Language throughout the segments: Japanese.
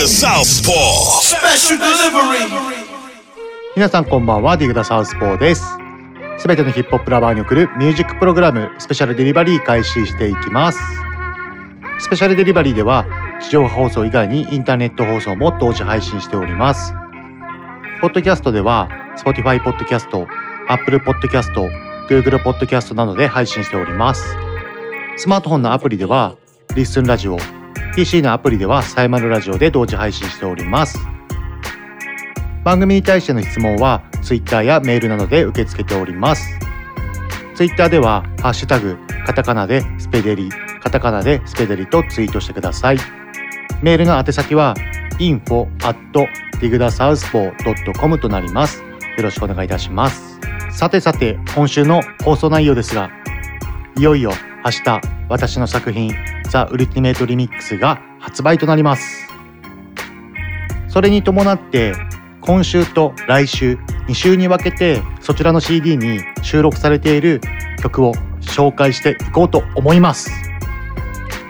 The Southpaw. Special delivery. 皆さんこんばんは、ディグダサウスポーです。すべてのヒップホップラバーに送るミュージックプログラム、スペシャルデリバリー開始していきます。スペシャルデリバリーでは、地上波放送以外にインターネット放送も同時配信しております。ポッドキャストでは、Spotify ポッドキャスト、Apple ポッドキャスト、Google ポッドキャストなどで配信しております。スマートフォンのアプリでは、リッスンラジオ、PC のアプリではサイマルラジオで同時配信しております。番組に対しての質問は Twitter やメールなどで受け付けております。Twitter では「ハッシュタグカタカナでスペデリ」カタカナでスペデリとツイートしてください。メールの宛先は info at digdasouthpaw.com となります。よろしくお願いいたします。さてさて今週の放送内容ですがいよいよ明日私の作品「ザ・ウルティメイト・リミックス」が発売となります。それに伴って今週と来週2週に分けてそちらの CD に収録されている曲を紹介していこうと思います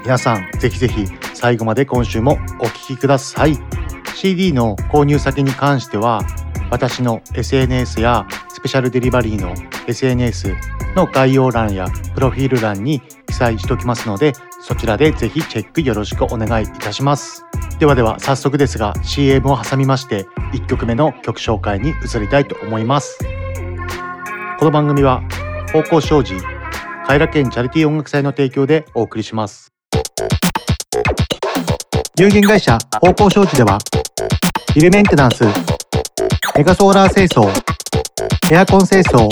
皆さんぜひぜひ最後まで今週もお聴きください CD の購入先に関しては私の SNS やスペシャルデリバリーの SNS の概要欄やプロフィール欄に記載しておきますのでそちらでぜひチェックよろしくお願いいたします。ではでは早速ですが CM を挟みまして1曲目の曲紹介に移りたいと思います。この番組は方向障子偕楽園チャリティー音楽祭の提供でお送りします。有限会社方向障子ではビルメンテナンスメガソーラー清掃エアコン清掃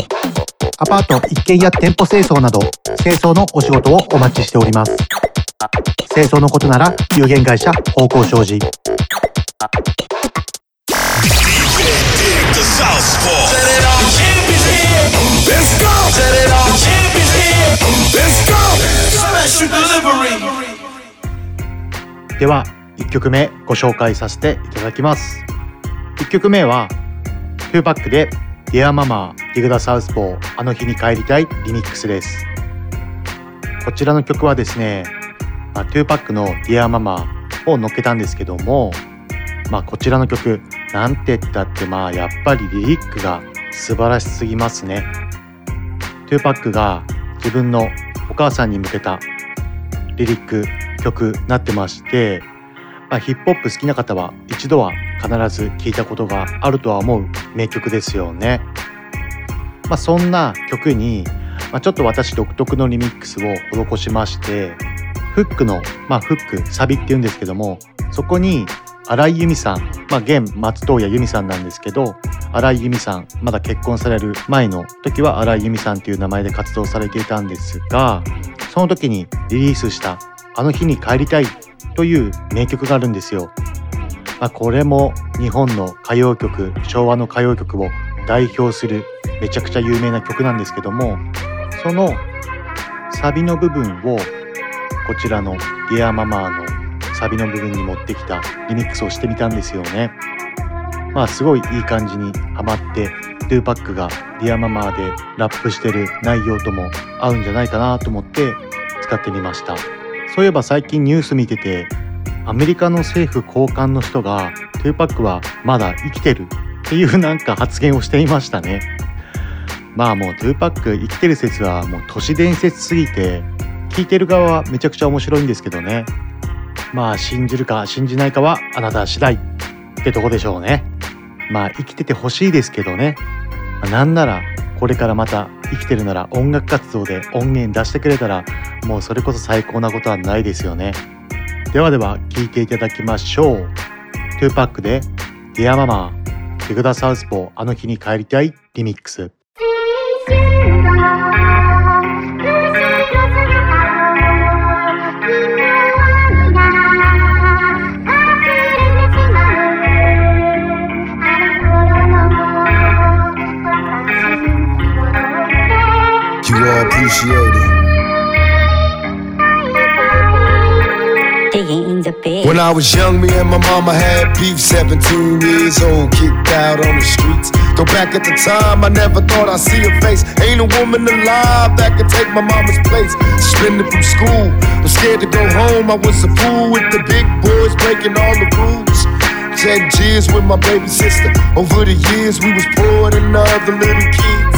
アパート、一軒家、店舗清掃など、清掃のお仕事をお待ちしております。清掃のことなら、有限会社、方向障子。では、一曲目ご紹介させていただきます。一曲目は、フーバックで、Dear Mama ディグダサウスポーあの日に帰りたい」リミックスです。こちらの曲はですね、まあ、2パックの「Dear Mama」を乗っけたんですけどもまあこちらの曲なんて言ったってまあやっぱりリリックが素晴らしすぎますね。2パックが自分のお母さんに向けたリリック曲なってまして、まあ、ヒップホップ好きな方は一度は必ず聴いたことがあるとは思う名曲ですよね。まあ、そんな曲に、まあ、ちょっと私独特のリミックスを施しましてフックの、まあ、フックサビっていうんですけどもそこに荒井由実さん、まあ、現松任谷由実さんなんですけど荒井由実さんまだ結婚される前の時は荒井由実さんという名前で活動されていたんですがその時にリリースした「あの日に帰りたい」という名曲があるんですよ。まあ、これも日本の歌謡曲昭和の歌謡曲を代表するめちゃくちゃ有名な曲なんですけどもそのサビの部分をこちらの「Dear Mama」のサビの部分に持ってきたリミックスをしてみたんですよね。まあすごいいい感じにハマって2パックが「Dear Mama」でラップしてる内容とも合うんじゃないかなと思って使ってみましたそういえば最近ニュース見ててアメリカの政府高官の人が2パックはまだ生きてるっていうなんか発言をしていましたね。まあもう2パック生きてる説はもう都市伝説すぎて聞いてる側はめちゃくちゃ面白いんですけどね。まあ信じるか信じないかはあなた次第ってとこでしょうね。まあ生きててほしいですけどね、まあなんならこれからまた生きてるなら音楽活動で音源出してくれたらもうそれこそ最高なことはないですよね。ではでは聴いていただきましょう。2パックで「ディアママデグダサウスポーあの日に帰りたい」リミックス「When I was young, me and my mama had beef. 17 years old, kicked out on the streets. Though back at the time, I never thought I'd see a face. Ain't a woman alive that could take my mama's place. Suspended from school, was scared to go home. I was a fool with the big boys breaking all the rules had years with my baby sister. Over the years, we was poor than other little kids.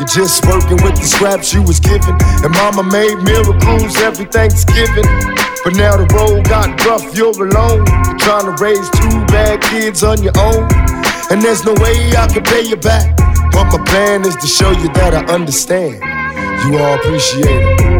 You're just working with the scraps you was given. And mama made miracles every Thanksgiving. But now the road got rough, you're alone. You're trying to raise two bad kids on your own. And there's no way I can pay you back. But my plan is to show you that I understand. You all appreciate it.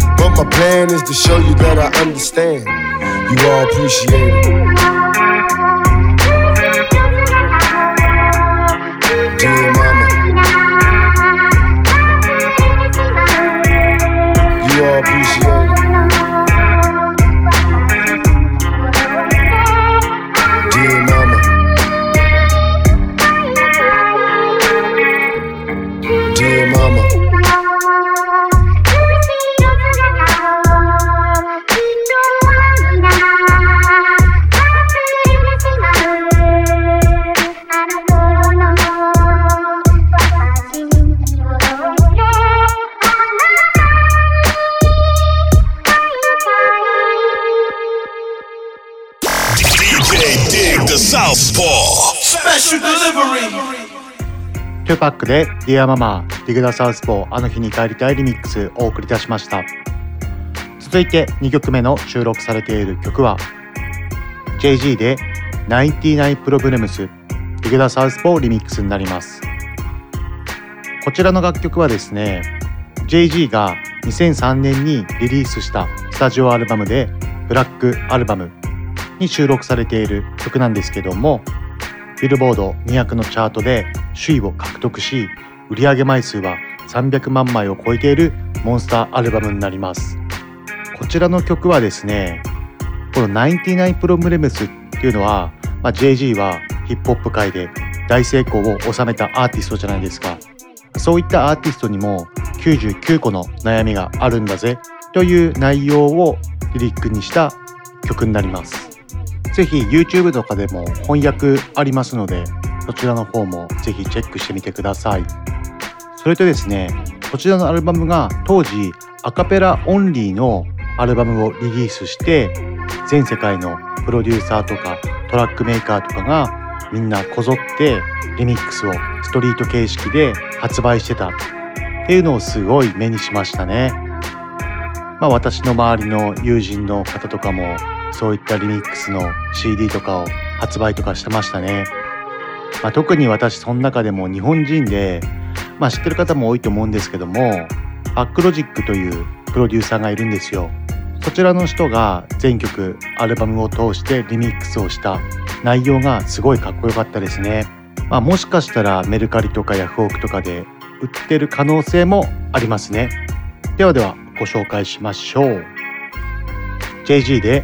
But my plan is to show you that I understand. You all appreciate it. パックで Dear Mama ディグダサウスポーあの日に帰りたいリミックスをお送りいたしました。続いて2曲目の収録されている曲は JG で99プロブレムス池田サウスポーリミックスになります。こちらの楽曲はですね JG が2003年にリリースしたスタジオアルバムでブラックアルバムに収録されている曲なんですけどもビルボード200のチャートで首位を獲得し売上枚数は300万枚を超えているモンスターアルバムになります。こちらの曲はですねこの99プロムレムスっていうのは、まあ、JG はヒップホップ界で大成功を収めたアーティストじゃないですか。そういったアーティストにも99個の悩みがあるんだぜという内容をリリックにした曲になります。ぜひ YouTube とかでも翻訳ありますのでそちらの方もぜひチェックしてみてくださいそれとですねこちらのアルバムが当時アカペラオンリーのアルバムをリリースして全世界のプロデューサーとかトラックメーカーとかがみんなこぞってリミックスをストリート形式で発売してたっていうのをすごい目にしましたね。まあ私の周りの友人の方とかもそういったリミックスの CD とかを発売とかしてましたね。まあ、特に私その中でも日本人で、まあ、知ってる方も多いと思うんですけどもバックロジックというプロデューサーがいるんですよ。そちらの人が全曲アルバムを通してリミックスをした内容がすごいかっこよかったですね。まあ、もしかしたらメルカリとかヤフオクとかで売ってる可能性もありますね。ではではご紹介しましょう。JG で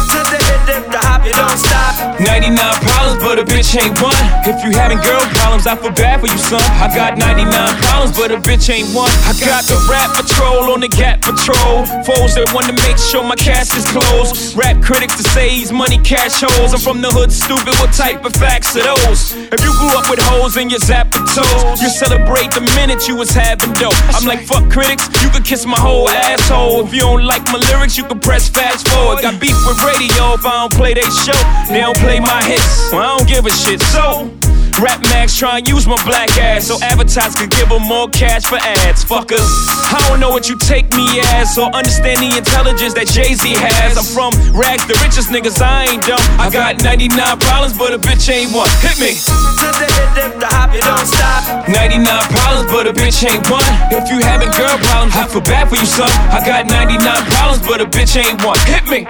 To the you don't stop. 99 problems, but a bitch ain't one. If you having girl problems, I feel bad for you, son. I got 99 problems, but a bitch ain't one. I got the rap patrol on the gap patrol. Foes that want to make sure my cash is closed. Rap critics to say he's money cash holes. I'm from the hood, stupid. What type of facts are those? If you grew up with hoes in your zap toes, you celebrate the minute you was having dope. I'm like, fuck critics, you could kiss my whole asshole. If you don't like my lyrics, you can press fast forward. Got beef with radio if I don't play they show. They don't play my hits, well, I don't give a shit. So, Rap Max try and use my black ass so advertisers could give them more cash for ads. Fuckers, I don't know what you take me as or understand the intelligence that Jay Z has. I'm from rags, the richest niggas, I ain't dumb. I got 99 problems, but a bitch ain't one. Hit me. The hop, it don't stop. 99 problems, but a bitch ain't one. If you having girl problems, I feel bad for you, son. I got 99 problems, but a bitch ain't one. Hit me.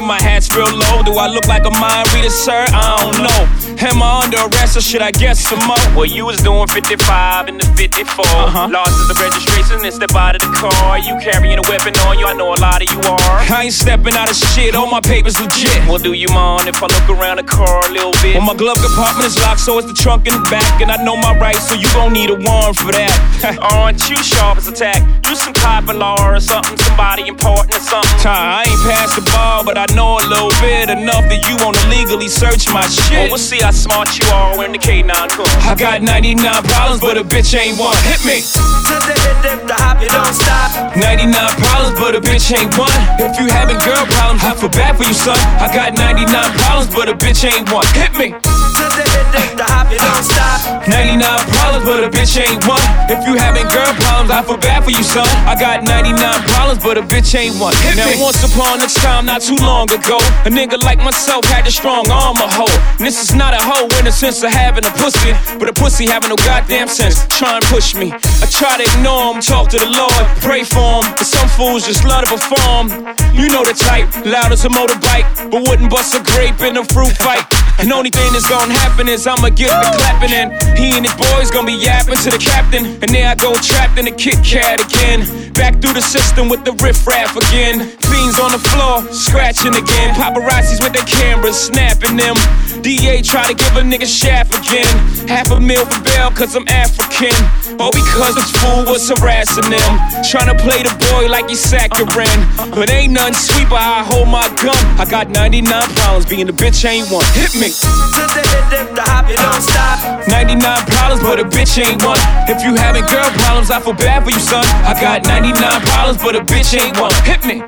my hat's real low. Do I look like a mind reader, sir? I don't know. Am I under arrest or should I guess some more? Well, you was doing 55 in the 54. Uh-huh. Lost the registration and step out of the car. You carrying a weapon on you, I know a lot of you are. I ain't stepping out of shit, all my papers legit. Well, do you mind if I look around the car a little bit? Well, my glove compartment is locked, so it's the trunk in the back. And I know my rights, so you gon' need a warrant for that. Aren't you sharp as a tack? You some of law or something, somebody important or something. I ain't past the bar, but I know a little bit enough that you wanna legally search my shit. Well, we'll see how smart you are when the K9 comes. I got 99 problems, but a bitch ain't one. Hit me. To the hip, hip, the hop, you don't stop. 99 problems, but a bitch ain't one. If you having girl problems, I feel bad for you, son. I got 99 problems, but a bitch ain't one. Hit me. To the hip, hip, the hop, you don't stop. 99 problems, but a bitch ain't one. If you having girl problems, I feel bad for you, son. I got 99 problems, but a bitch ain't one. Hit now, me. once upon a time, not too long ago, a nigga like myself had a strong arm, a hoe. And this is not a hoe in the sense of having a pussy, but a pussy having no goddamn sense. Try and push me. I try to ignore him, talk to the Lord, pray for him. But some fools just love to perform. You know the type, loud as a motorbike, but wouldn't bust a grape in a fruit fight. And only thing that's gonna happen is I'ma get the clapping in. He and his boys gonna be yapping to the captain. And there I go trapped in a Kit Kat again. Back through the system with the riffraff again. Fiends on the floor, scratching again. Paparazzis with their cameras, snapping them. DA try to give a nigga shaft again. Half a meal for bail, cause I'm African. All because this fool was harassing them. Trying to play the boy like he's saccharine. But ain't nothing sweet but I hold my gun. I got 99 problems, being a bitch ain't one. Hit me. Stop. 99 problems, but a bitch ain't one. If you having girl problems, I feel bad for you, son. I got 99 problems, but a bitch ain't one. Hit me.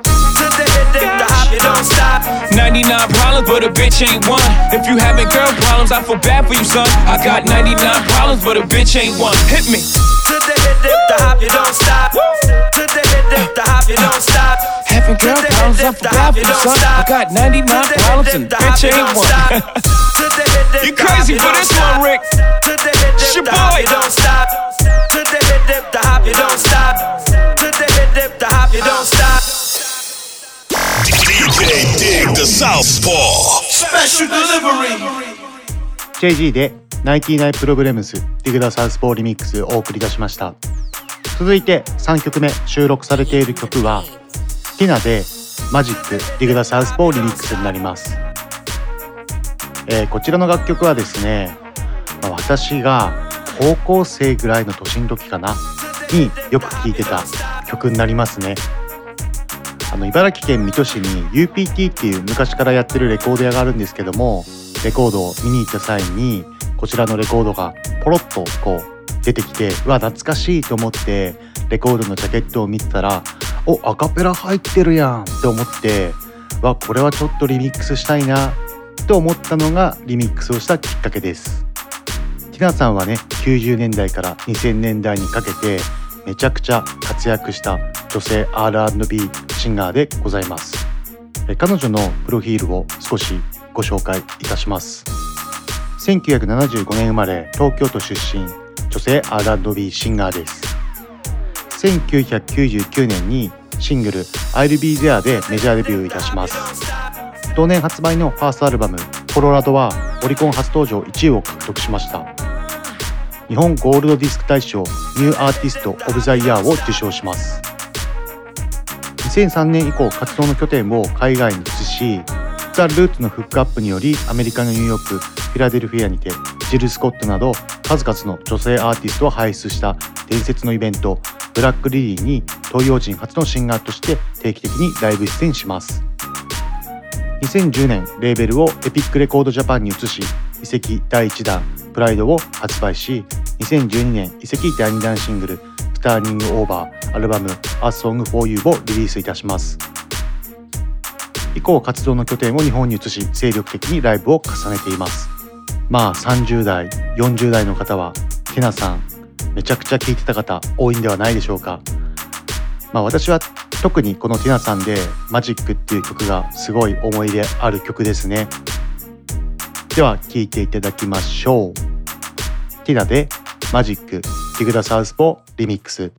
To the hip, dip, the hop, you don't stop. 99 problems, but a bitch ain't one. If you having girl problems, I feel bad for you, son. I got 99 problems, but a bitch ain't one. Hit me. To the hip, dip, the hop, you don't stop. To the hip, dip, the hop, you don't stop. Having girl problems, I feel bad for you, son. I got 99 problems, and bitch ain't one. You crazy for this one, Rick. It's your boy. don't stop. To the hip, dip, the hop, you don't stop. To the hip, dip, the hop, you don't stop. DJ Dig the Southpaw. Special delivery. JG で99プログレムスディグダサウスポーリミックスをお送り出しました続いて3曲目収録されている曲はティナでマジックディグダサウスポーリミックスになります、えーこちらの楽曲はですね、まあ私が高校生ぐらいの年の時かなによく聴いてた曲になりますねあの茨城県水戸市に UPT っていう昔からやってるレコード屋があるんですけどもレコードを見に行った際にこちらのレコードがポロッとこう出てきてうわ懐かしいと思ってレコードのジャケットを見てたらおアカペラ入ってるやんって思ってわこれはちょっとリミックスしたいなと思ったのがリミックスをしたきっかけです。ティナさんはね90年代から2000年代にかけてめちゃくちゃ活躍した女性 R&B シンガーでございます。え彼女のプロフィールを少しご紹介いたします。1975年生まれ東京都出身女性 R&B シンガーです。1999年にシングル「I'll Be There」でメジャーデビューいたします。同年発売のファーストアルバム「Colorado」はオリコン初登場1位を獲得しました。日本ゴールドディスク大賞 New Artist of the Year を受賞します。2003年以降活動の拠点を海外に移し The Roots のフックアップによりアメリカのニューヨークフィラデルフィアにてジル・スコットなど数々の女性アーティストを輩出した伝説のイベントブラックリリーに東洋人初のシンガーとして定期的にライブ出演します。2010年レーベルをエピックレコードジャパンに移し遺跡第1弾プライドを発売し2012年遺跡第2弾シングルスターニングオーバーアルバム A Song for You をリリースいたします。以降活動の拠点を日本に移し精力的にライブを重ねています。まあ30代40代の方はティナさんめちゃくちゃ聴いてた方多いんではないでしょうか。まあ私は特にこのティナさんで「マジック」っていう曲がすごい思い出ある曲ですね。では聴いていただきましょう。ティナで「マジック」ティグダサウスポリミックス。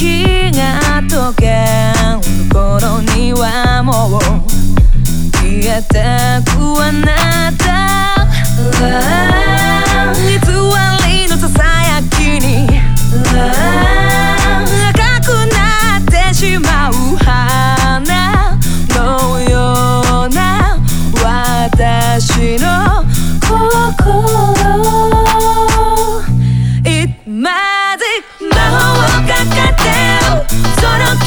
月が溶ける頃にはもう消えてくあなた。偽りのささやきに赤くなってしまう花のような私の心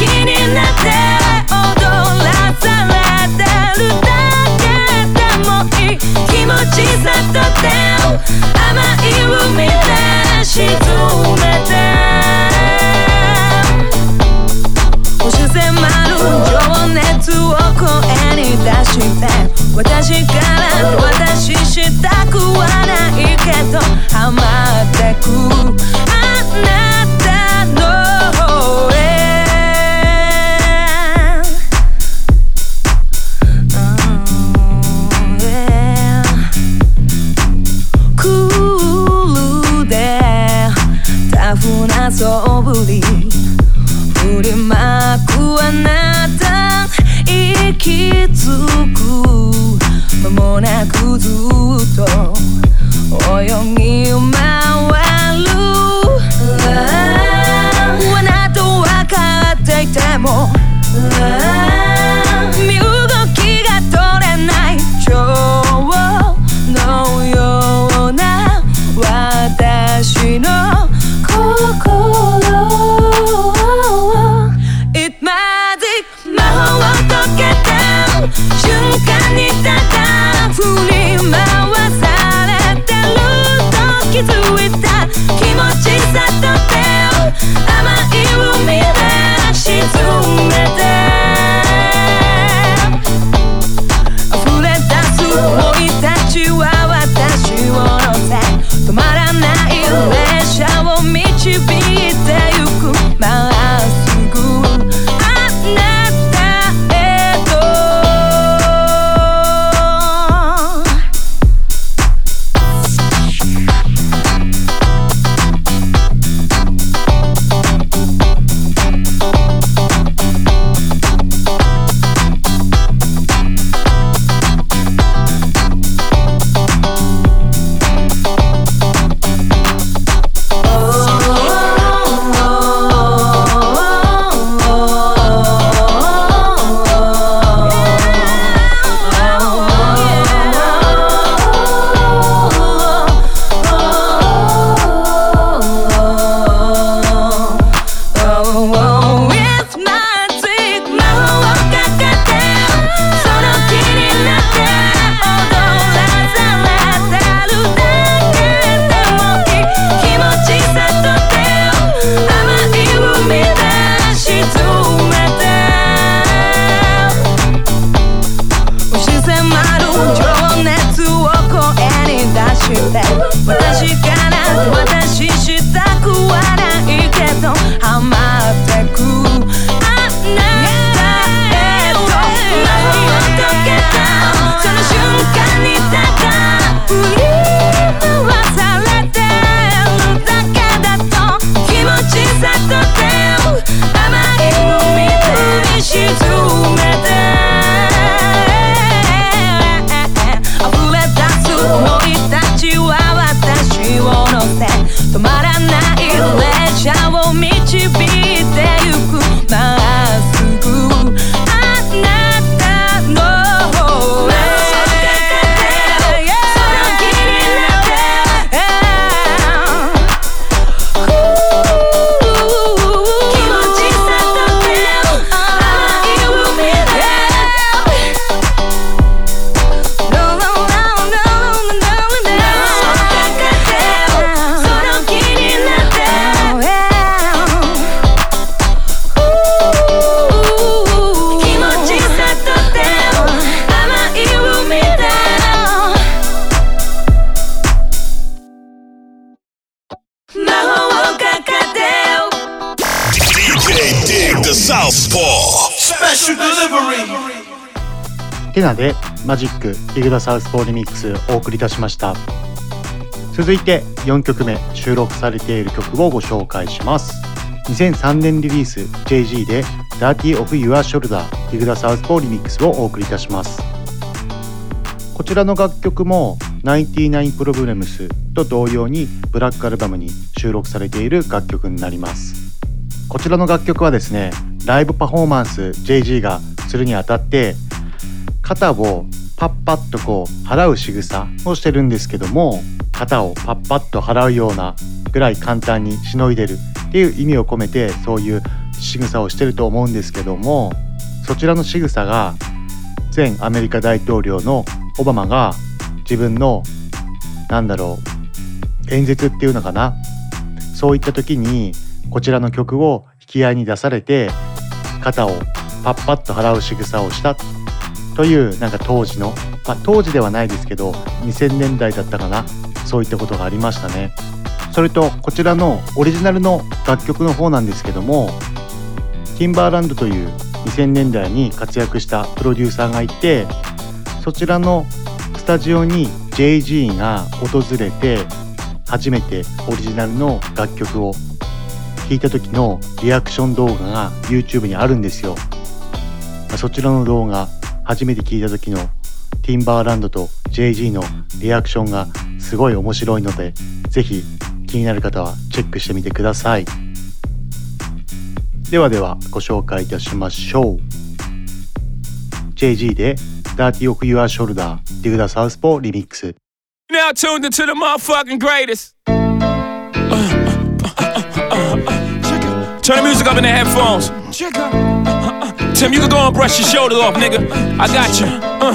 気になってテナでマジックリグダサウスポーリミックスお送りいたしました。続いて4曲目収録されている曲をご紹介します。2003年リリース JG で Dirty of Your Shoulder リグダサウスポーリミックスをお送りいたします。こちらの楽曲も99 Problems と同様にブラックアルバムに収録されている楽曲になります。こちらの楽曲はですねライブパフォーマンス JG がするにあたって肩をパッパッとこう払う仕草をしてるんですけども肩をパッパッと払うようなぐらい簡単にしのいでるっていう意味を込めてそういう仕草をしてると思うんですけどもそちらの仕草が前アメリカ大統領のオバマが自分のなんだろう演説っていうのかなそういった時にこちらの曲を引き合いに出されて肩をパッパッと払う仕草をした。というなんか当時の、まあ、当時ではないですけど2000年代だったかなそういったことがありましたね。それとこちらのオリジナルの楽曲の方なんですけどもティンバーランドという2000年代に活躍したプロデューサーがいてそちらのスタジオに JG が訪れて初めてオリジナルの楽曲を聞いた時のリアクション動画が YouTube にあるんですよ。そちらの動画初めて聞いた時のティンバーランドと JG のリアクションがすごい面白いのでぜひ気になる方はチェックしてみてくださいではではご紹介いたしましょう JG で Dirty of Your Shoulder Dig the Southpaw Remix Now tuned into the motherfucking greatest. Turn the music up in the headphones. Tim, you can go and brush your shoulders off, nigga. I got you. Uh,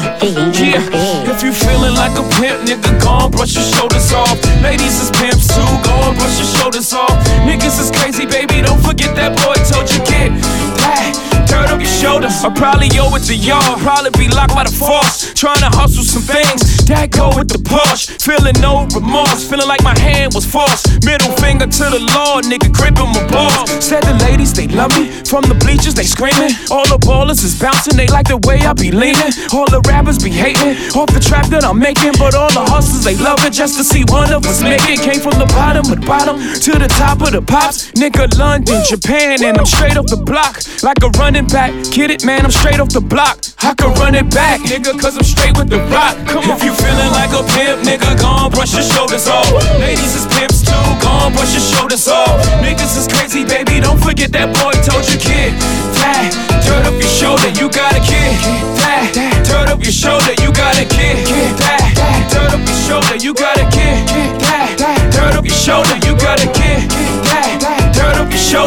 yeah. If you feeling like a pimp, nigga, go and brush your shoulders off. Ladies is pimps too, go and brush your shoulders off. Niggas is crazy, baby. Don't forget that boy told you kid. Hey, turn up your shoulders. I probably owe it to y'all. Probably be locked by the force. Trying to hustle some things. That go with the Porsche. Feeling no remorse. Feeling like my hand was forced. Middle finger to the law, nigga, gripping my balls. Said the ladies, they love me. From the bleachers, they screaming. All the ballers is bouncing. They like the way I be leaning. All the rappers be hating. Off the trap that I'm making. But all the hustlers, they love it just to see one of us make it. Came from the bottom of the bottom to the top of the pops. Nigga, London, Japan, and I'm straight off the block. Like a running back. Get it, man, I'm straight off the block. I can run it back, nigga, cause I'm straight with the rock. Come on. If you feeling like a pimp, nigga, gon' brush your shoulders off. Ladies is pimps too, gon' brush your shoulders off. Niggas is crazy, baby, don't forget that boy told you, kid. That, turn up your shoulder, you got a kid. That, turn up your shoulder, you got a kid. That, turn up your shoulder, you got a kid. That, turn up your shoulder,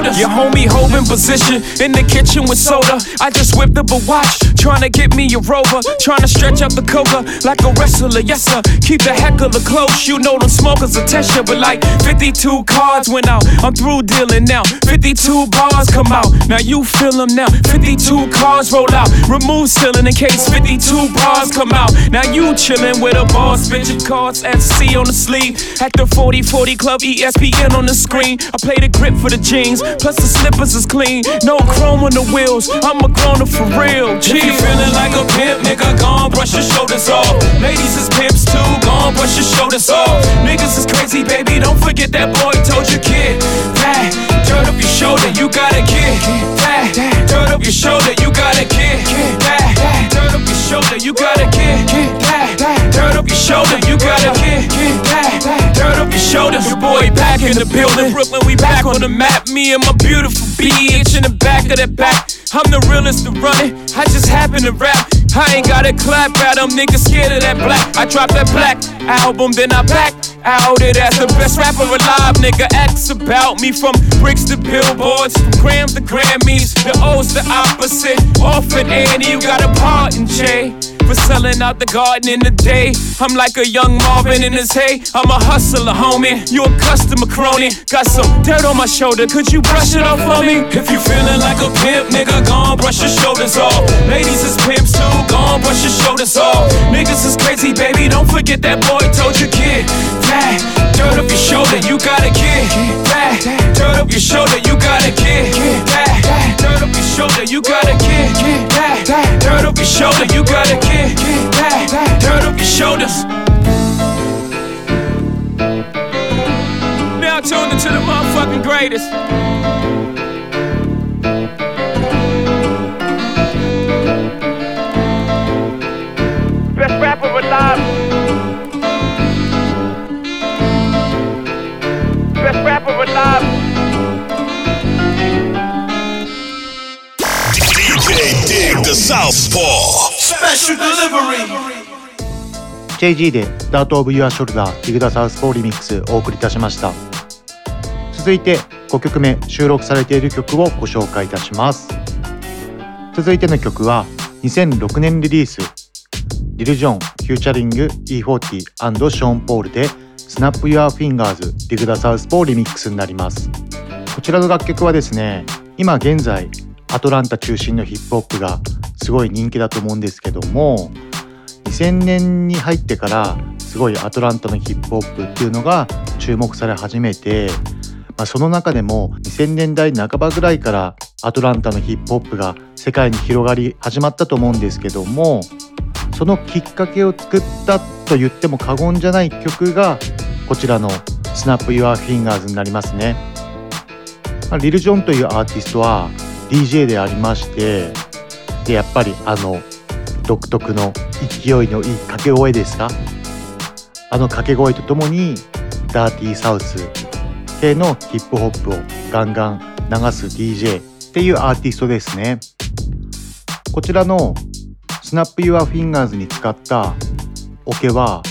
shoulders. Your homie holding position in the kitchen with soda. I just whipped up a watch, trying to get me a rover. Trying to stretch out the cover like a wrestler, yes sir. Keep the heckler close, you know them smokers attention. But like 52 cards went out, I'm through dealing now. 52 bars come out, now you feel them now. 52 cards roll out, remove ceiling in case 52 bars come out. Now you chillin' with a boss, bitchin' cards FC on the sleeve. At the 40 40 Club, ESPN on the screen. I play the grip for the jeans, plus the slippers is clean. No chrome on the wheels, I'm a grown up for real. G. If you feeling like a pimp, nigga, gon' brush your shoulders off. Ladies is pimps too, gon' brush your shoulders off. Niggas is crazy, baby, don't forget that boy told you, kid. That, turn up your shoulder, you got a kid. That, turn up your shoulder, you got a kid. That, turn up your shoulder, you got a kid. That, turn up your shoulder, you got a kid. That, turn up your shoulders. Your boy back in the building. Brooklyn, we back on the map. Me and my beautiful bitch in the back of that back. I'm the realest to run it. I just happen to rap. I ain't gotta clap at them niggas scared of that black. I dropped that black album, then I back out it as the best rapper alive. Nigga, X about me from bricks to billboards, from grams to Grammys. The O's the opposite. Orphan Annie, you got a part in J. For selling out the garden in the day. I'm like a young Marvin in his hay. I'm a hustler, homie. You a customer crony. Got some dirt on my shoulder. Could you brush it off for me? If you feeling like a pimp, nigga, gon' brush your shoulders off. Ladies is pimps too, gon' brush your shoulders off. Niggas is crazy, baby. Don't forget that boy told you, kid. That, dirt up your shoulder, you got a kid. That, dirt up your shoulder, you got a kid. That, dirt up your shoulder, you got a kid. That, dirt up your shoulder, you got a kid. That, dirt up your shoulders. Now tuned into the motherfucking greatest. Dig the Southpaw. Special delivery. JG で Start of Your Shoulder Dig the Southpaw Remix お送りいたしました続いて5曲目収録されている曲をご紹介いたします続いての曲は2006年リリースリル・ジョンフューチャリング E40& ショーン・ポールで Snap Your Fingers Dig the Southpaw Remix になりますこちらの楽曲はですね今現在アトランタ中心のヒップホップがすごい人気だと思うんですけども2000年に入ってからすごいアトランタのヒップホップっていうのが注目され始めて、まあ、その中でも2000年代半ばぐらいからアトランタのヒップホップが世界に広がり始まったと思うんですけどもそのきっかけを作ったと言っても過言じゃない曲がこちらの「Snap Your Fingers」になりますね。リル・ジョンというアーティストは DJ でありましてでやっぱりあの独特の勢いのいい掛け声ですか？あの掛け声とともに Dirty South 系のヒップホップをガンガン流す DJ っていうアーティストですね。こちらの Snap Your Fingers に使ったオケは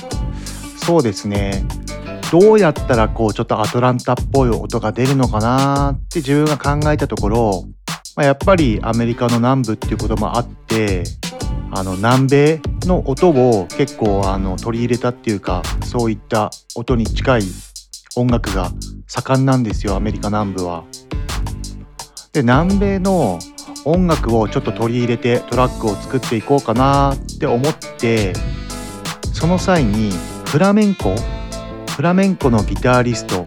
そうですね。どうやったらこうちょっとアトランタっぽい音が出るのかなって自分が考えたところ、まあ、やっぱりアメリカの南部っていうこともあってあの南米の音を結構あの取り入れたっていうかそういった音に近い音楽が盛んなんですよアメリカ南部は。で南米の音楽をちょっと取り入れてトラックを作っていこうかなって思ってその際にフラメンコフラメンコのギターリスト、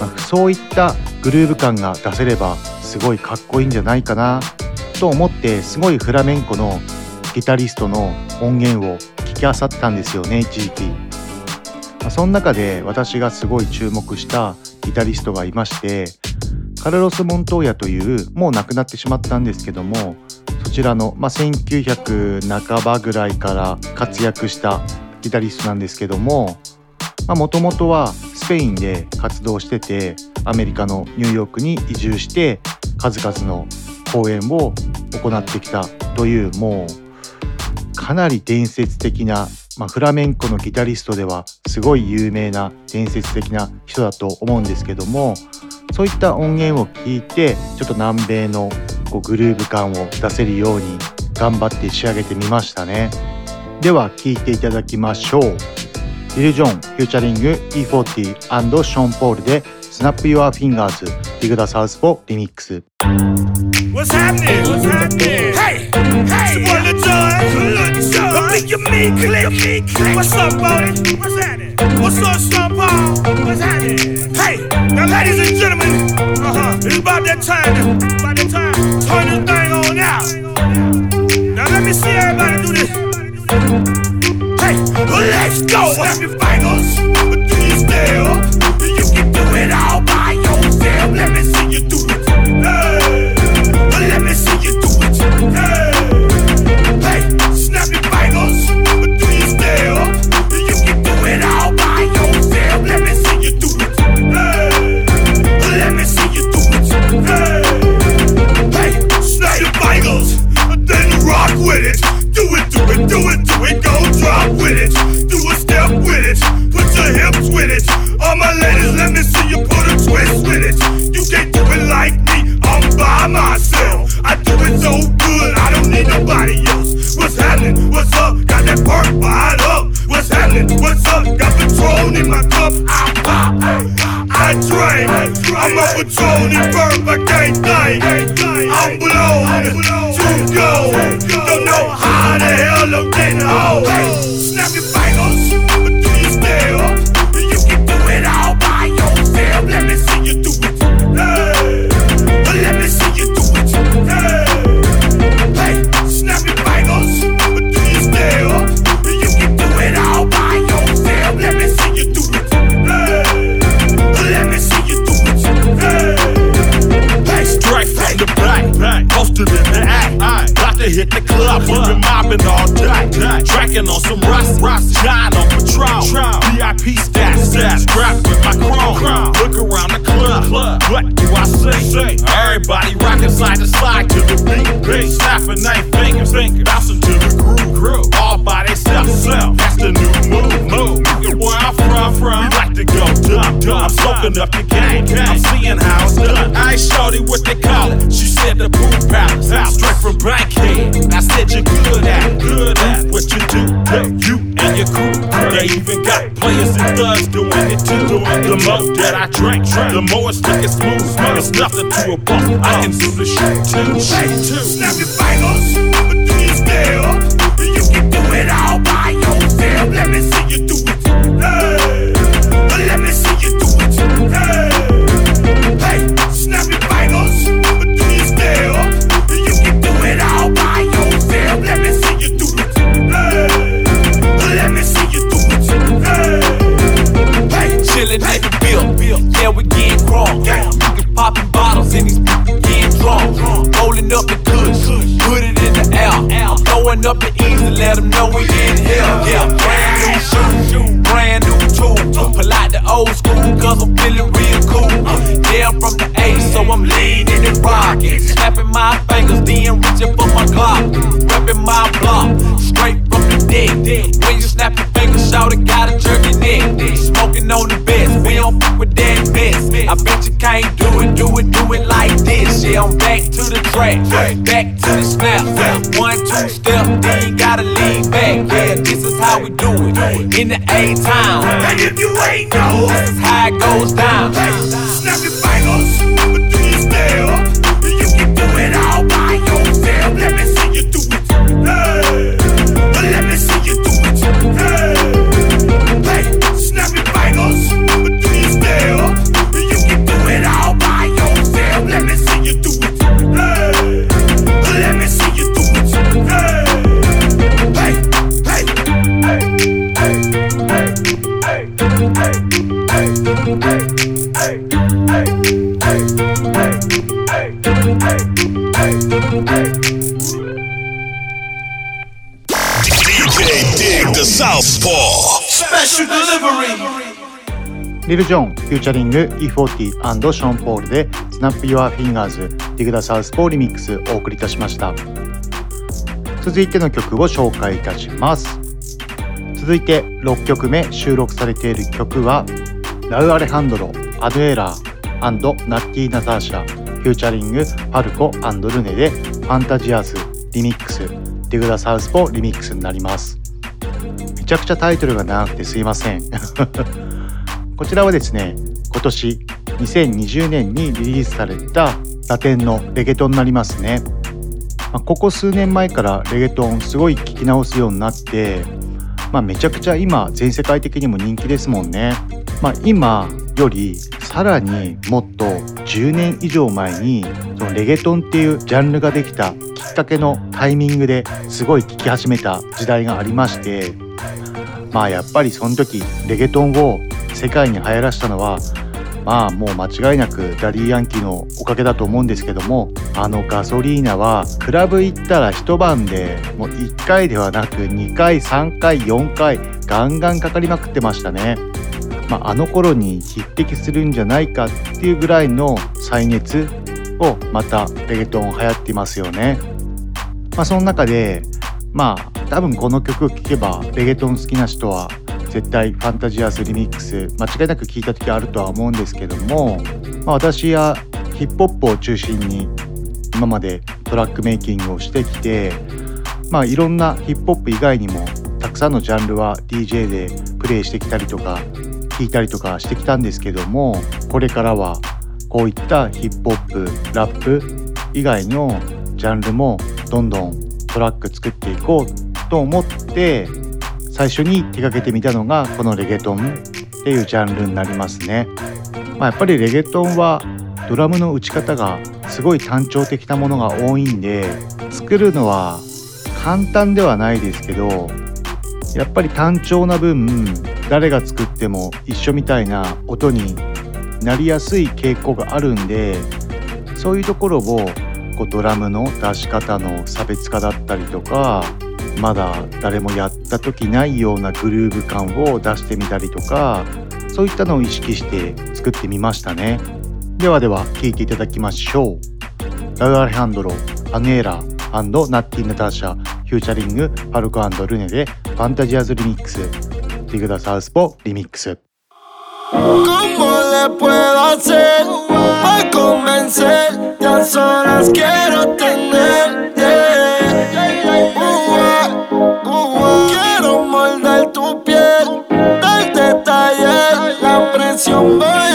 ま、そういったグルーヴ感が出せればすごいかっこいいんじゃないかなと思ってすごいフラメンコのギタリストの音源を聞きあさったんですよね一時期、その中で私がすごい注目したギタリストがいましてカルロス・モントーヤというもう亡くなってしまったんですけどもそちらの、まあ、1900半ばぐらいから活躍したギタリストなんですけどももともとはスペインで活動しててアメリカのニューヨークに移住して数々の公演を行ってきたというもうかなり伝説的な、まあ、フラメンコのギタリストではすごい有名な伝説的な人だと思うんですけどもそういった音源を聞いてちょっと南米のこうグルーヴ感を出せるように頑張って仕上げてみましたね。では聴いていただきましょう。ビル・ジョン、フューチャリング E40& ショーン・ポールでSnap Your Fingers ディグダ・サウスポリミックス What's happening? What's happening? Hey, hey, it's your boy Lil Jon. Lil Jon. I think you mean click. click. What's up, Bodie? What's happening? What's up, Sean Paul? What's happening? Hey, now ladies and gentlemen, uh-huh, it's about that time. About that time. Turn this thing on out. Now let me see everybody do this. Hey, let's go. Happy fingers. Do you still? it all by Rocking side to side to the beat. Snapping they fingers, bouncing to the groove. All by themselves, that's the new move. Move, where I'm from, from. We like to go dumb, dumb. I'm soaking up the game, I'm seeing how it's done. I ain't shorty what they call it. She said the boom palace, straight from Bankhead. I said you're good at it, good at what they even got players and thugs doing it too. The more that I drink, the more it's looking smooth. It's nothing to a boss. I can do the shit too, shit too. Snap your fingers, do you still? You can do it all by yourself. Let me I'm up the ease to let them know we in here. Yeah, brand new shoes, brand new tools. Pull out the old school, cause I'm feeling real cool. Yeah, I'm from the A, so I'm leaning and rocking. Snapping my fingers, then reaching for my Glock. Repping my block, straight from the dick. When you snap your fingers, shout it, got a jerky neck. Smoking on the best, we don't fuck with that mess. I bet you can't do it, do it, do it like this. Yeah, I'm back to track, back to the snap. One, two step, then you gotta lean back. Yeah, this is how we do it in the A town. And if you ain't know, this is how it goes down. リル・ジョン、 featuring E40& ショーン・ポールで Snap Your Fingers ディグダ・サウスポーリミックスお送りいたしました。続いての曲を紹介いたします。続いて6曲目収録されている曲はラウ・アレハンドロ、アヌエルAA、ナッティ・ナターシャ featuring ファルコ、ルネで Fantasias リミックスディグダ・サウスポーリミックスになります。めちゃくちゃタイトルが長くてすいません。こちらはですね、今年2020年にリリースされたラテンのレゲトンになりますね。まあ、ここ数年前からレゲトンすごい聞き直すようになって、まあ、めちゃくちゃ今全世界的にも人気ですもんね。まあ、今よりさらにもっと10年以上前にそのレゲトンっていうジャンルができたきっかけのタイミングですごい聴き始めた時代がありましてまあやっぱりその時レゲトンを世界に流行らしたのはまあもう間違いなくダディ・ヤンキーのおかげだと思うんですけどもあのガソリーナはクラブ行ったら一晩でもう1回ではなく2回3回4回ガンガンかかりまくってましたね。まあ、あの頃に匹敵するんじゃないかっていうぐらいの再燃をまたレゲトン流行ってますよね。まあ、その中でまあ多分この曲を聴けばレゲトン好きな人は絶対ファンタジアスリミックス間違いなく聞いた時あるとは思うんですけども、まあ、私はヒップホップを中心に今までトラックメイキングをしてきてまあいろんなヒップホップ以外にもたくさんのジャンルは DJ でプレイしてきたりとか聞いたりとかしてきたんですけどもこれからはこういったヒップホップラップ以外のジャンルもどんどんトラック作っていこうと思って最初に手掛けてみたのがこのレゲトンっていうジャンルになりますね。まあ、やっぱりレゲトンはドラムの打ち方がすごい単調的なものが多いんで作るのは簡単ではないですけどやっぱり単調な分誰が作っても一緒みたいな音になりやすい傾向があるんでそういうところをこうドラムの出し方の差別化だったりとかまだ誰もやった時ないようなグルーヴ感を出してみたりとかそういったのを意識して作ってみましたねではでは聴いていただきましょうラウアレハンドロアヌエルAAナッティ・ナターシャ featuring ファルコルネで Fantasias リミックスディグダサウスポーリミックス ¿Cómo le puedo hacer? Para convencer? Ya solas quiero tener. Quiero morder tu piel, darte taller, la presión baby.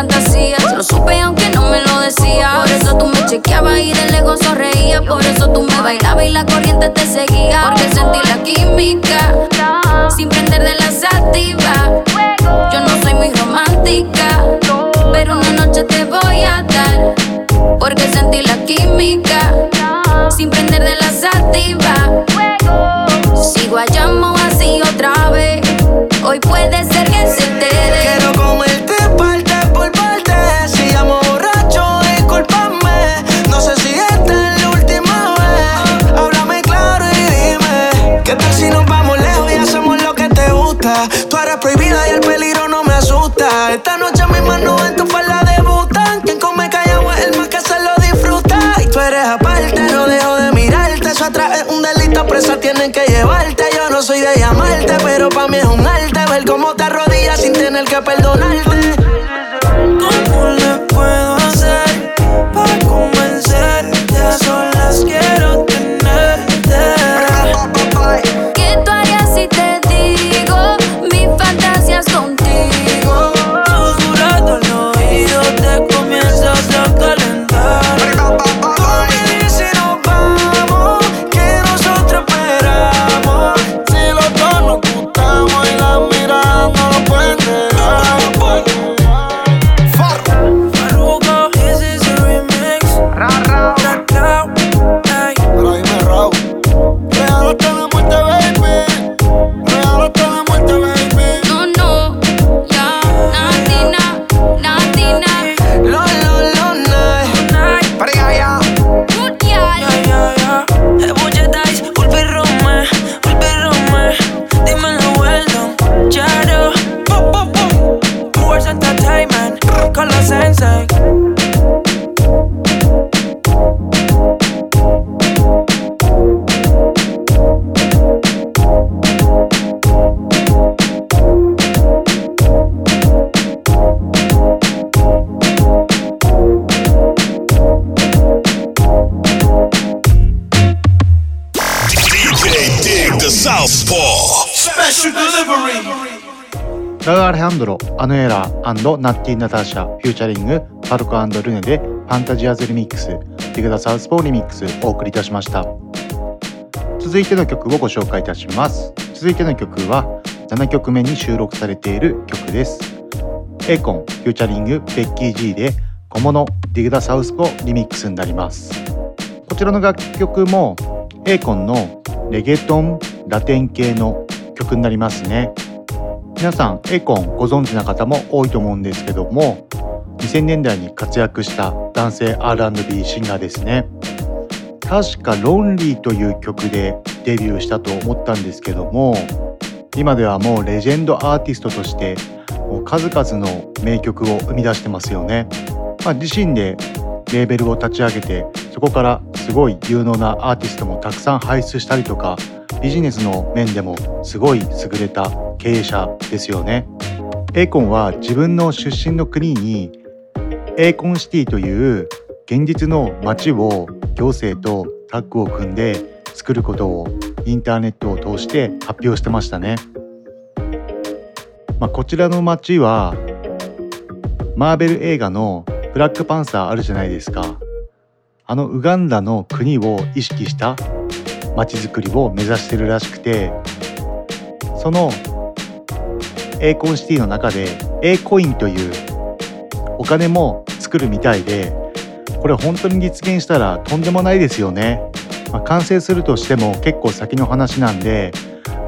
Fantasías. Lo supe aunque no me lo decía. Por eso tú me chequeabas y de lejos sonreía. Por eso tú me bailabas y la corriente te seguía. Porque sentí la química. Sin prender de la sativa. Yo no soy muy romántica. Pero una noche te voy a dar. Porque sentí la química. Sin prender de la sativa. Sigo a llamo así otra vez. Hoy puede ser que se te dé. Tú eres prohibida y el peligro no me asusta. Esta noche mis manos en tu falda debutan. Quien come callado es el más que se lo disfruta. Y tú eres aparte, no dejo de mirarte. Eso atrás es un delito, presa tienen que llevarte. Yo no soy de llamarte, pero pa' mí es un arte ver cómo te arrodillas sin tener que perdonarte. ドロ、アヌエラーナッティ・ナターシャ、フューチャリング、パルコルネでファンタジアズリミックス、ディグダサウスポーリミックスお送りいたしました。続いての曲をご紹介いたします。続いての曲は7曲目に収録されている曲です。エコン、フューチャリング、ベッキー G で小物、ディグダサウスポーリミックスになります。こちらの楽曲もエーコンのレゲトン、ラテン系の曲になりますね。皆さんエコンご存知な方も多いと思うんですけども2000年代に活躍した男性 R&B シンガーですね。確か「ロンリー」という曲でデビューしたと思ったんですけども今ではもうレジェンドアーティストとしてもう数々の名曲を生み出してますよね、まあ、自身でレーベルを立ち上げてそこからすごい有能なアーティストもたくさん輩出したりとかビジネスの面でもすごい優れた経営者ですよね。エーコンは自分の出身の国にエーコンシティという現実の街を行政とタッグを組んで作ることをインターネットを通して発表してましたね。まあ、こちらの街はマーベル映画のブラックパンサーあるじゃないですか。あのウガンダの国を意識した街づくりを目指してるらしくてそのエーコンシティの中で A コインというお金も作るみたいでこれ本当に実現したらとんでもないですよね、まあ、完成するとしても結構先の話なんで、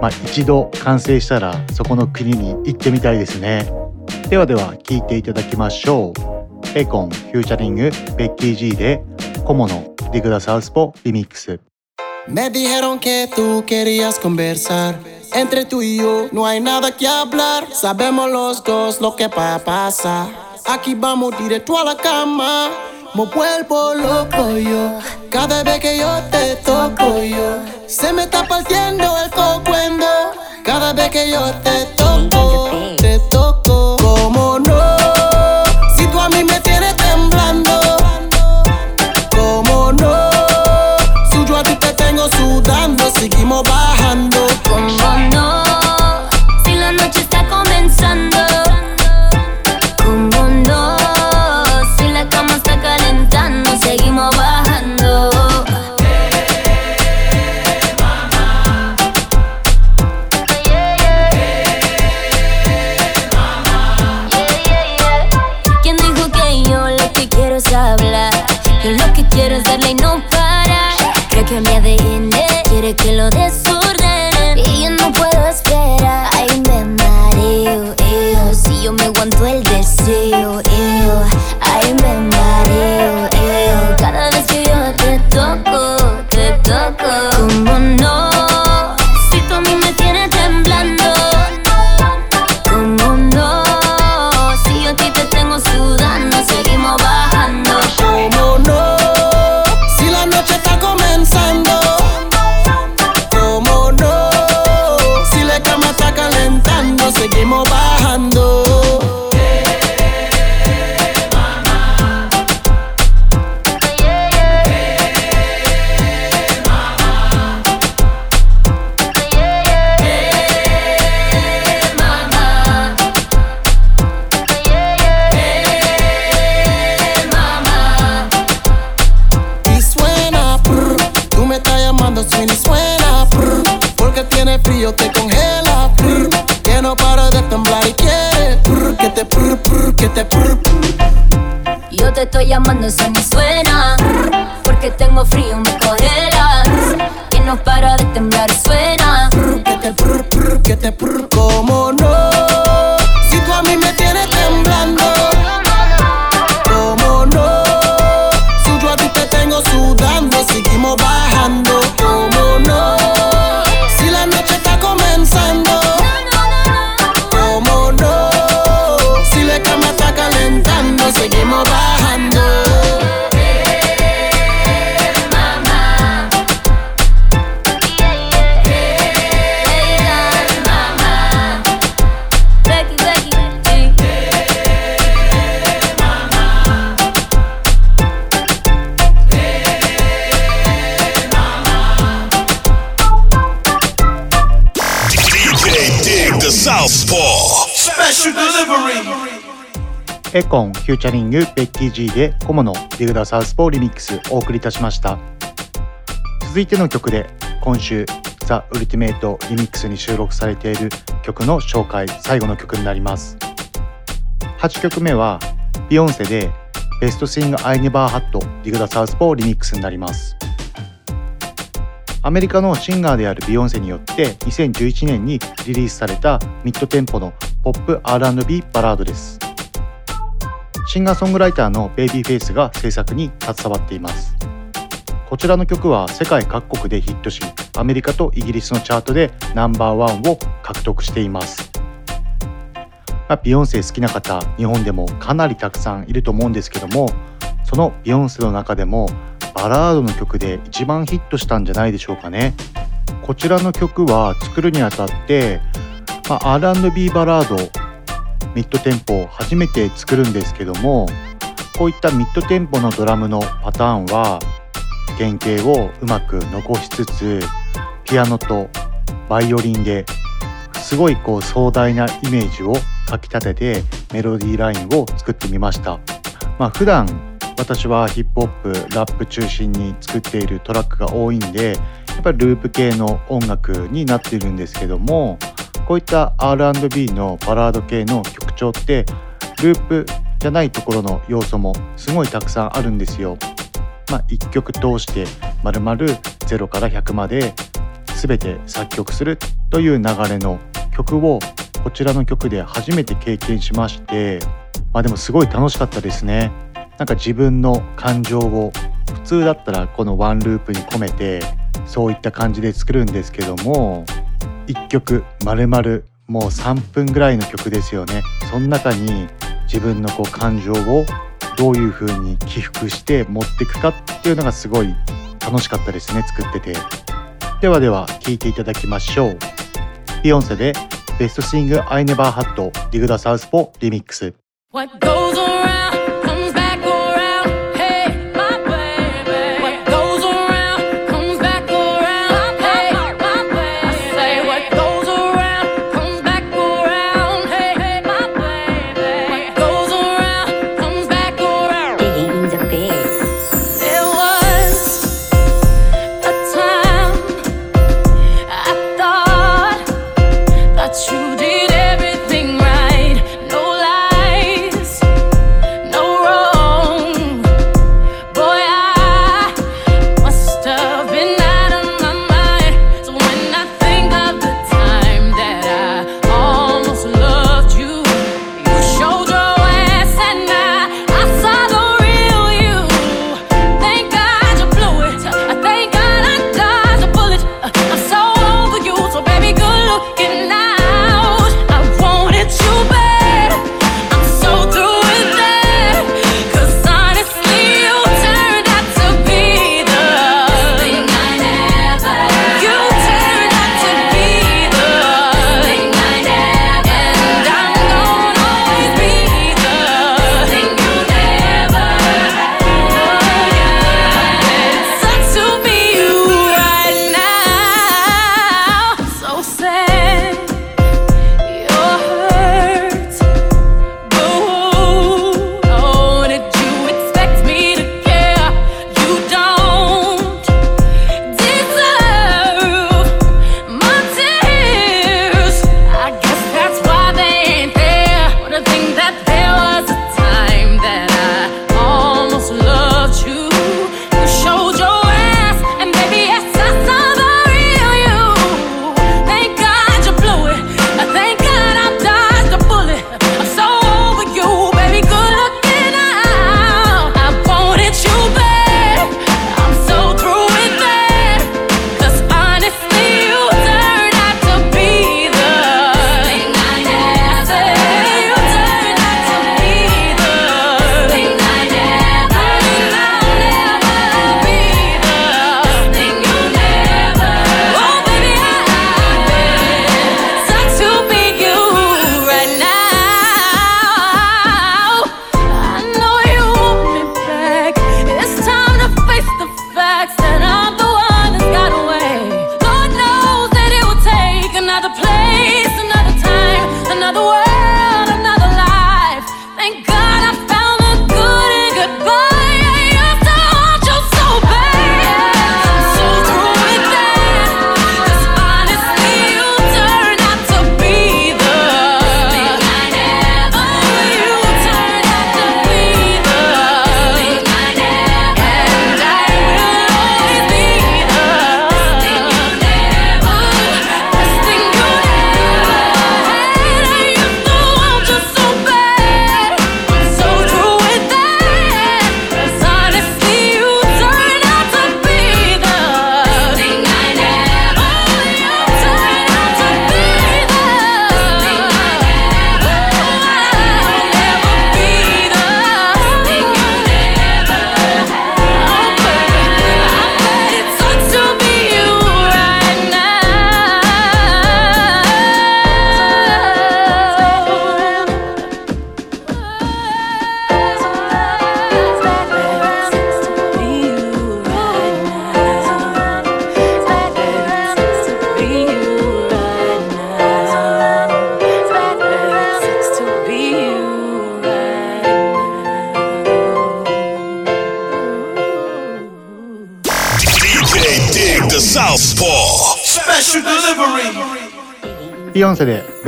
まあ、一度完成したらそこの国に行ってみたいですね。ではでは聞いていただきましょう。エコンフューチャリングベッキー G でコモのディグダサウスポリミックス Me dijeron que tú querías conversar. Entre tú y yo no hay nada que hablar. Sabemos los dos lo que va a pasar. Aquí vamos directo a la cama. Me vuelvo loco yo. Cada vez que yo te toco yo. Se me está partiendo el cocuendo. Cada vez que yo te toco. Ziggy Mobile. que lo deseo. エコンフューチャリングベッキー G でコモのディグダサウスポーリミックスお送りいたしました。続いての曲で今週 The Ultimate Remix に収録されている曲の紹介最後の曲になります。8曲目はビヨンセで Best Thing I Never Had ディグダサウスポーリミックスになります。アメリカのシンガーであるビヨンセによって2011年にリリースされたミッドテンポのポップ R&B バラードです。シンガーソングライターのベイビーフェイスが制作に携わっています。こちらの曲は世界各国でヒットしアメリカとイギリスのチャートでナンバーワンを獲得しています、まあ、ビヨンセ好きな方日本でもかなりたくさんいると思うんですけどもそのビヨンセの中でもバラードの曲で一番ヒットしたんじゃないでしょうかね。こちらの曲は作るにあたって、まあ、R&B バラードミッドテンポを初めて作るんですけどもこういったミッドテンポのドラムのパターンは原型をうまく残しつつピアノとバイオリンですごいこう壮大なイメージをかきたててメロディーラインを作ってみました。まあ普段私はヒップホップラップ中心に作っているトラックが多いんでやっぱりループ系の音楽になっているんですけどもこういった R&B のバラード系の曲調ってループじゃないところの要素もすごいたくさんあるんですよ。まあ、1曲通してまるまる0から100まで全て作曲するという流れの曲をこちらの曲で初めて経験しましてまあでもすごい楽しかったですね。なんか自分の感情を普通だったらこのワンループに込めてそういった感じで作るんですけども1曲まるまるもう3分ぐらいの曲ですよね。その中に自分のこう感情をどういう風に起伏して持っていくかっていうのがすごい楽しかったですね作ってて。ではでは聴いていただきましょう。ビヨンセでベストシング I Never Had ディグダサウスポリミックス。What goes around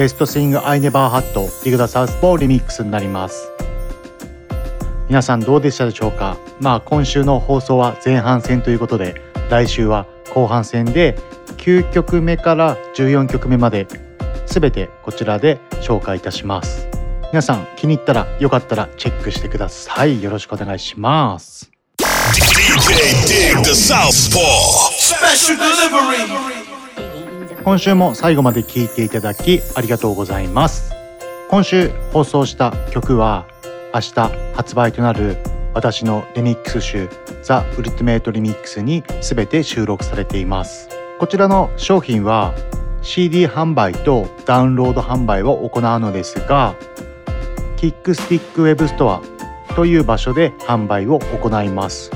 ベストスイングアイネバーハットディグダサウスポーリミックスになります。皆さんどうでしたでしょうか？まあ今週の放送は前半戦ということで来週は後半戦で9曲目から14曲目まで全てこちらで紹介いたします。皆さん気に入ったらよかったらチェックしてください。よろしくお願いします。DJ Dig the Southpaw Special delivery. 今週も最後まで聴いていただきありがとうございます。今週放送した曲は明日発売となる私のリミックス集 The Ultimate Remix に全て収録されています。こちらの商品は CD 販売とダウンロード販売を行うのですがキックスティックウェブストアという場所で販売を行います。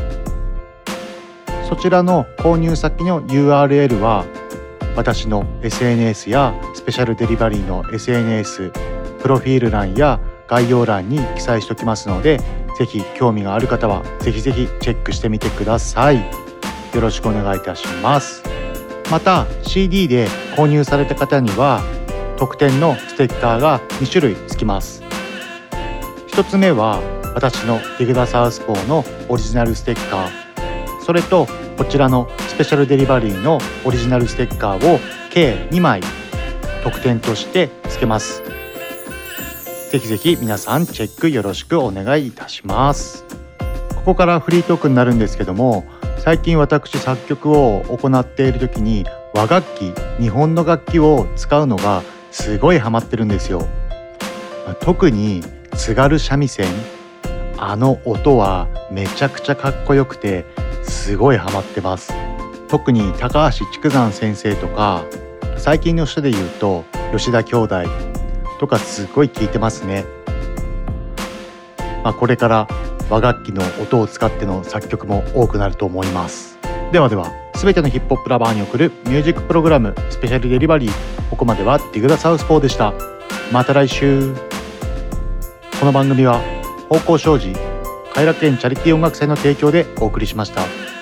そちらの購入先の URL は私の SNS やスペシャルデリバリーの SNS プロフィール欄や概要欄に記載しておきますのでぜひ興味がある方はぜひぜひチェックしてみてください。よろしくお願いいたします。また CD で購入された方には特典のステッカーが2種類付きます。1つ目は私のディグダサウスポーのオリジナルステッカー。それとこちらのスペシャルデリバリーのオリジナルステッカーを計2枚特典として付けます。ぜひぜひ皆さんチェックよろしくお願いいたします。ここからフリートークになるんですけども最近私作曲を行っている時に和楽器日本の楽器を使うのがすごいハマってるんですよ。特に津軽三味線。あの音はめちゃくちゃかっこよくてすごいハマってます。特に高橋筑山先生とか最近の人で言うと吉田兄弟とかすごい聴いてますね、まあ、これから和楽器の音を使っての作曲も多くなると思います。ではでは全てのヒップホップラバーに送るミュージックプログラムスペシャルデリバリーここまではディグダサウスポーでした。また来週。この番組は方向障子偕楽園チャリティー音楽祭の提供でお送りしました。